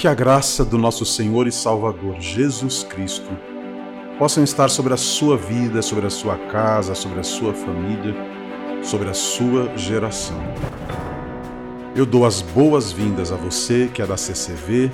Que a graça do nosso Senhor e Salvador Jesus Cristo possam estar sobre a sua vida, sobre a sua casa, sobre a sua família, sobre a sua geração. Eu dou as boas-vindas a você que é da CCV,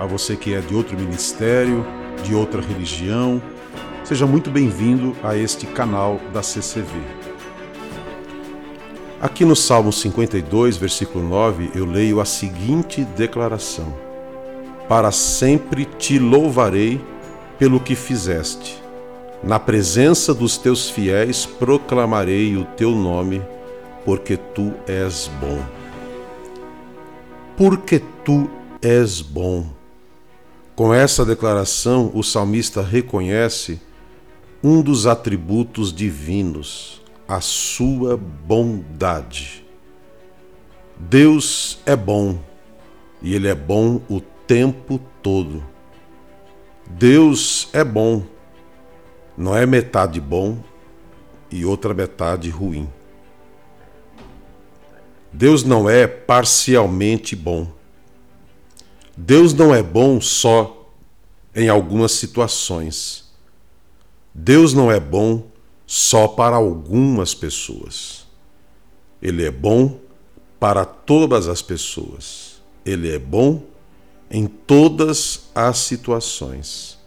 a você que é de outro ministério, de outra religião. Seja muito bem-vindo a este canal da CCV. Aqui no Salmo 52, versículo 9, eu leio a seguinte declaração: Para sempre te louvarei pelo que fizeste. Na presença dos teus fiéis proclamarei o teu nome, porque tu és bom. Porque tu és bom. Com essa declaração, o salmista reconhece um dos atributos divinos, a sua bondade. Deus é bom e Ele é bom o tempo todo. Deus é bom, não é metade bom e outra metade ruim. Deus não é parcialmente bom. Deus não é bom só em algumas situações. Deus não é bom só para algumas pessoas. Ele é bom para todas as pessoas. Ele é bom em todas as situações.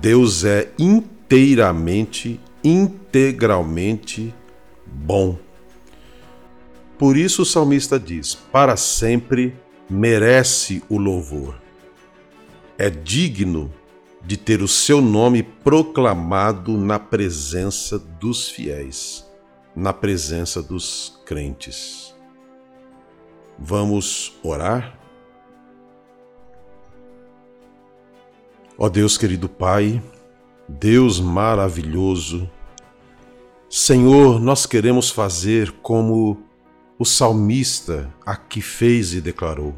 Deus é inteiramente, integralmente bom. Por isso o salmista diz: para sempre merece o louvor. É digno de ter o seu nome proclamado na presença dos fiéis, na presença dos crentes. Vamos orar? Ó Deus querido Pai, Deus maravilhoso, Senhor, nós queremos fazer como o salmista aqui fez e declarou.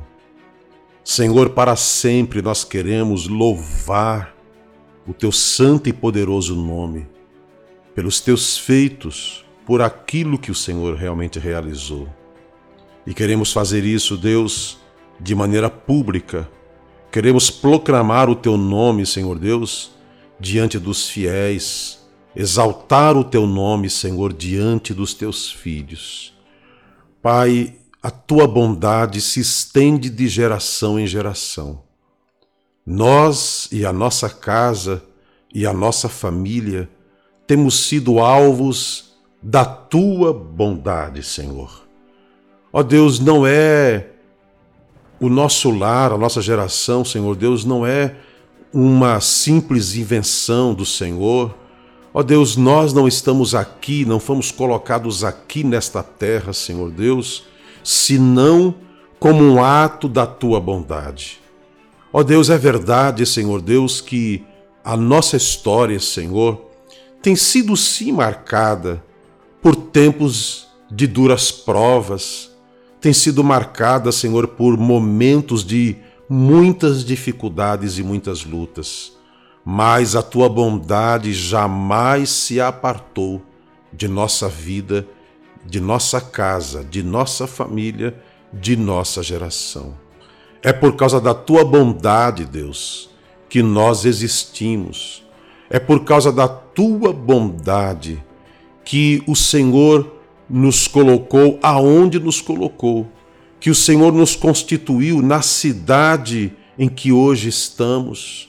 Senhor, para sempre nós queremos louvar o teu santo e poderoso nome, pelos teus feitos, por aquilo que o Senhor realmente realizou. E queremos fazer isso, Deus, de maneira pública. Queremos proclamar o teu nome, Senhor Deus, diante dos fiéis, exaltar o teu nome, Senhor, diante dos teus filhos. Pai, a tua bondade se estende de geração em geração. Nós e a nossa casa e a nossa família temos sido alvos da tua bondade, Senhor. Ó Deus, não é o nosso lar, a nossa geração, Senhor Deus, não é uma simples invenção do Senhor. Ó Deus, nós não estamos aqui, não fomos colocados aqui nesta terra, Senhor Deus, senão como um ato da tua bondade. Ó oh Deus, é verdade, Senhor Deus, que a nossa história, Senhor, tem sido sim marcada por tempos de duras provas, tem sido marcada, Senhor, por momentos de muitas dificuldades e muitas lutas. Mas a tua bondade jamais se apartou de nossa vida de nossa casa, de nossa família, de nossa geração. É por causa da tua bondade, Deus, que nós existimos. É por causa da tua bondade que o Senhor nos colocou aonde nos colocou, que o Senhor nos constituiu na cidade em que hoje estamos,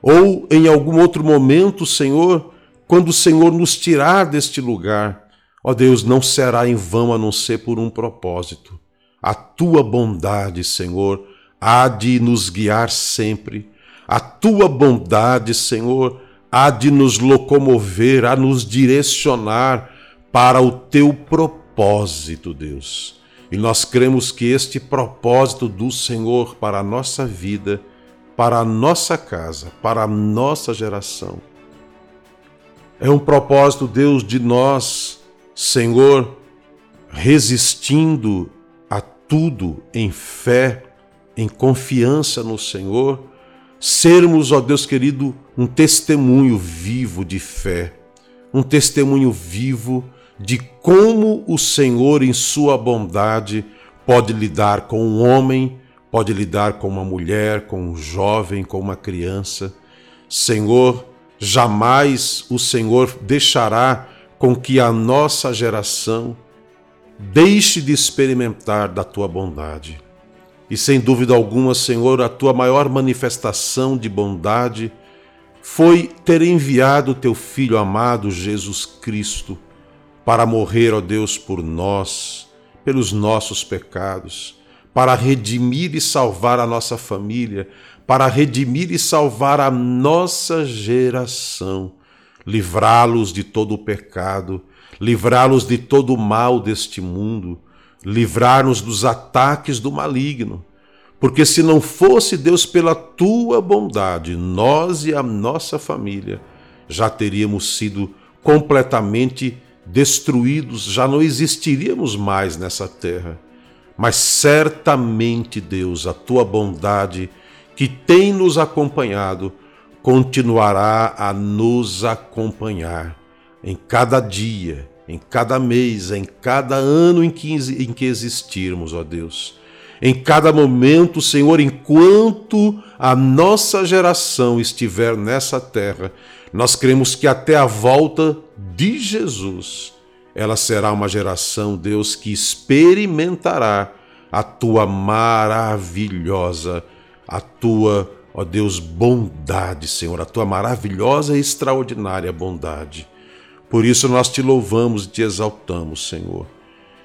ou em algum outro momento, Senhor, quando o Senhor nos tirar deste lugar, Ó Deus, não será em vão a não ser por um propósito. A tua bondade, Senhor, há de nos guiar sempre. A tua bondade, Senhor, há de nos locomover, a nos direcionar para o teu propósito, Deus. E nós cremos que este propósito do Senhor para a nossa vida, para a nossa casa, para a nossa geração, é um propósito, Deus, de nós Senhor, resistindo a tudo em fé, em confiança no Senhor, sermos, ó Deus querido, um testemunho vivo de fé, um testemunho vivo de como o Senhor, em Sua bondade, pode lidar com o homem, pode lidar com uma mulher, com um jovem, com uma criança. Senhor, jamais o Senhor deixará com que a nossa geração deixe de experimentar da tua bondade. E sem dúvida alguma, Senhor, a tua maior manifestação de bondade foi ter enviado teu filho amado Jesus Cristo para morrer, ó Deus, por nós, pelos nossos pecados para redimir e salvar a nossa família, para redimir e salvar a nossa geração, livrá-los de todo o pecado, livrá-los de todo o mal deste mundo, livrar-nos dos ataques do maligno. Porque se não fosse Deus pela tua bondade, nós e a nossa família já teríamos sido completamente destruídos, já não existiríamos mais nessa terra mas certamente, Deus, a tua bondade que tem nos acompanhado continuará a nos acompanhar em cada dia, em cada mês, em cada ano em que, em que existirmos, ó Deus. Em cada momento, Senhor, enquanto a nossa geração estiver nessa terra, nós cremos que até a volta de Jesus ela será uma geração, Deus, que experimentará a tua maravilhosa, a tua, ó Deus, bondade, Senhor, a tua maravilhosa e extraordinária bondade. Por isso nós te louvamos e te exaltamos, Senhor.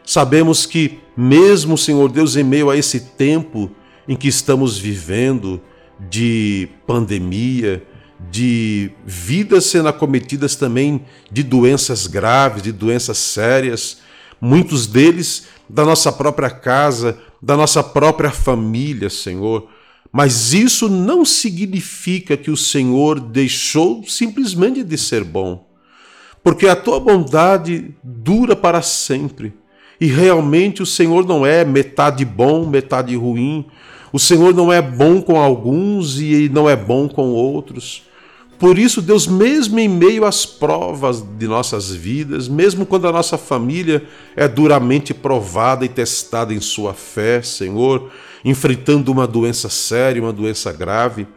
Sabemos que, mesmo, Senhor Deus, em meio a esse tempo em que estamos vivendo de pandemia, de vidas sendo acometidas também de doenças graves, de doenças sérias, muitos deles da nossa própria casa, da nossa própria família, Senhor. Mas isso não significa que o Senhor deixou simplesmente de ser bom, porque a tua bondade dura para sempre. E realmente o Senhor não é metade bom, metade ruim. O Senhor não é bom com alguns e não é bom com outros. Por isso, Deus, mesmo em meio às provas de nossas vidas, mesmo quando a nossa família é duramente provada e testada em sua fé, Senhor, enfrentando uma doença séria, uma doença grave,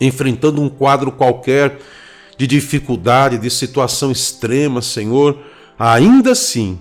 enfrentando um quadro qualquer de dificuldade, de situação extrema, Senhor, ainda assim,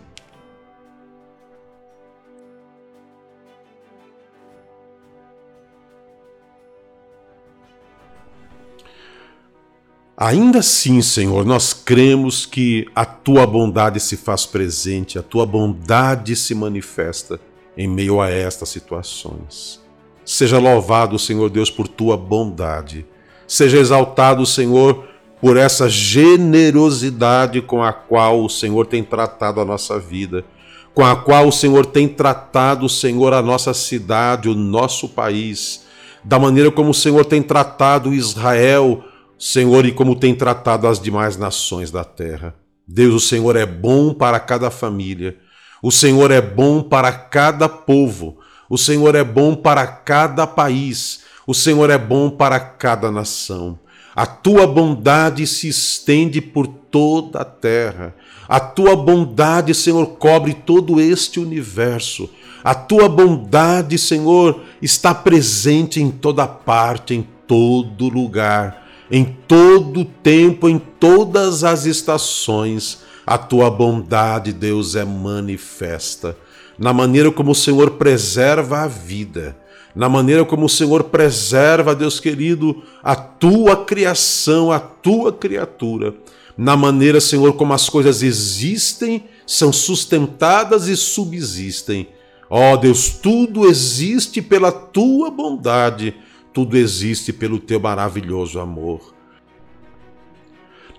Ainda assim, Senhor, nós cremos que a tua bondade se faz presente, a tua bondade se manifesta em meio a estas situações. Seja louvado, Senhor Deus, por tua bondade. Seja exaltado, Senhor, por essa generosidade com a qual o Senhor tem tratado a nossa vida, com a qual o Senhor tem tratado, Senhor, a nossa cidade, o nosso país, da maneira como o Senhor tem tratado Israel Senhor, e como tem tratado as demais nações da terra. Deus, o Senhor é bom para cada família, o Senhor é bom para cada povo, o Senhor é bom para cada país, o Senhor é bom para cada nação. A tua bondade se estende por toda a terra. A tua bondade, Senhor, cobre todo este universo. A tua bondade, Senhor, está presente em toda parte, em todo lugar em todo tempo, em todas as estações, a tua bondade, Deus, é manifesta. Na maneira como o Senhor preserva a vida, na maneira como o Senhor preserva, Deus querido, a tua criação, a tua criatura, na maneira, Senhor, como as coisas existem, são sustentadas e subsistem. Ó oh, Deus, tudo existe pela tua bondade tudo existe pelo teu maravilhoso amor.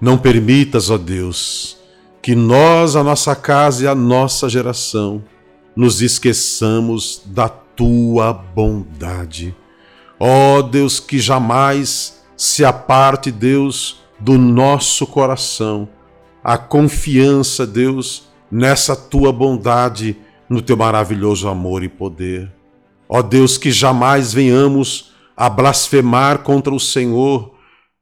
Não permitas, ó Deus, que nós, a nossa casa e a nossa geração, nos esqueçamos da tua bondade. Ó Deus, que jamais se aparte, Deus, do nosso coração a confiança, Deus, nessa tua bondade, no teu maravilhoso amor e poder. Ó Deus, que jamais venhamos a blasfemar contra o Senhor.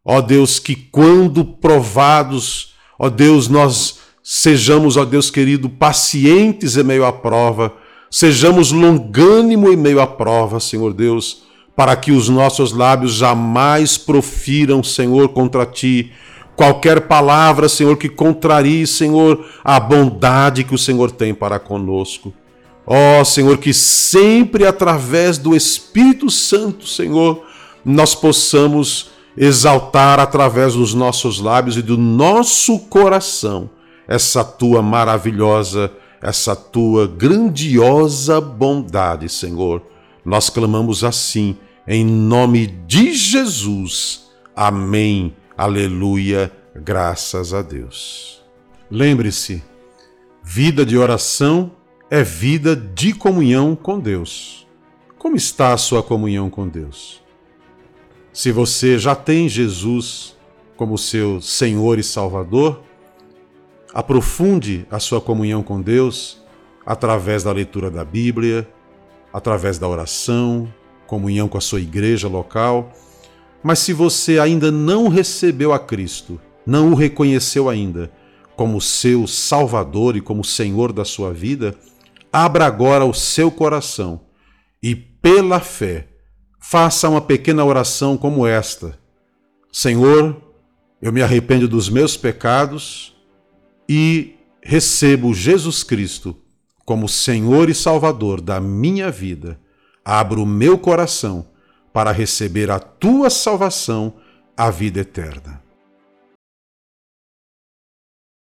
Ó Deus, que quando provados, ó Deus, nós sejamos, ó Deus querido, pacientes em meio à prova, Sejamos longânimo em meio à prova, Senhor Deus, para que os nossos lábios jamais profiram, Senhor, contra ti qualquer palavra, Senhor, que contrarie, Senhor, a bondade que o Senhor tem para conosco. Ó oh, Senhor, que sempre através do Espírito Santo, Senhor, nós possamos exaltar através dos nossos lábios e do nosso coração essa tua maravilhosa, essa tua grandiosa bondade, Senhor. Nós clamamos assim, em nome de Jesus. Amém. Aleluia. Graças a Deus. Lembre-se, vida de oração é vida de comunhão com Deus. Como está a sua comunhão com Deus? Se você já tem Jesus como seu Senhor e Salvador, aprofunde a sua comunhão com Deus através da leitura da Bíblia, através da oração, comunhão com a sua igreja local. Mas se você ainda não recebeu a Cristo, não o reconheceu ainda como seu Salvador e como Senhor da sua vida, abra agora o seu coração e, pela fé, faça uma pequena oração como esta: Senhor, eu me arrependo dos meus pecados e recebo Jesus Cristo como Senhor e Salvador da minha vida. Abro o meu coração para receber a tua salvação, a vida eterna.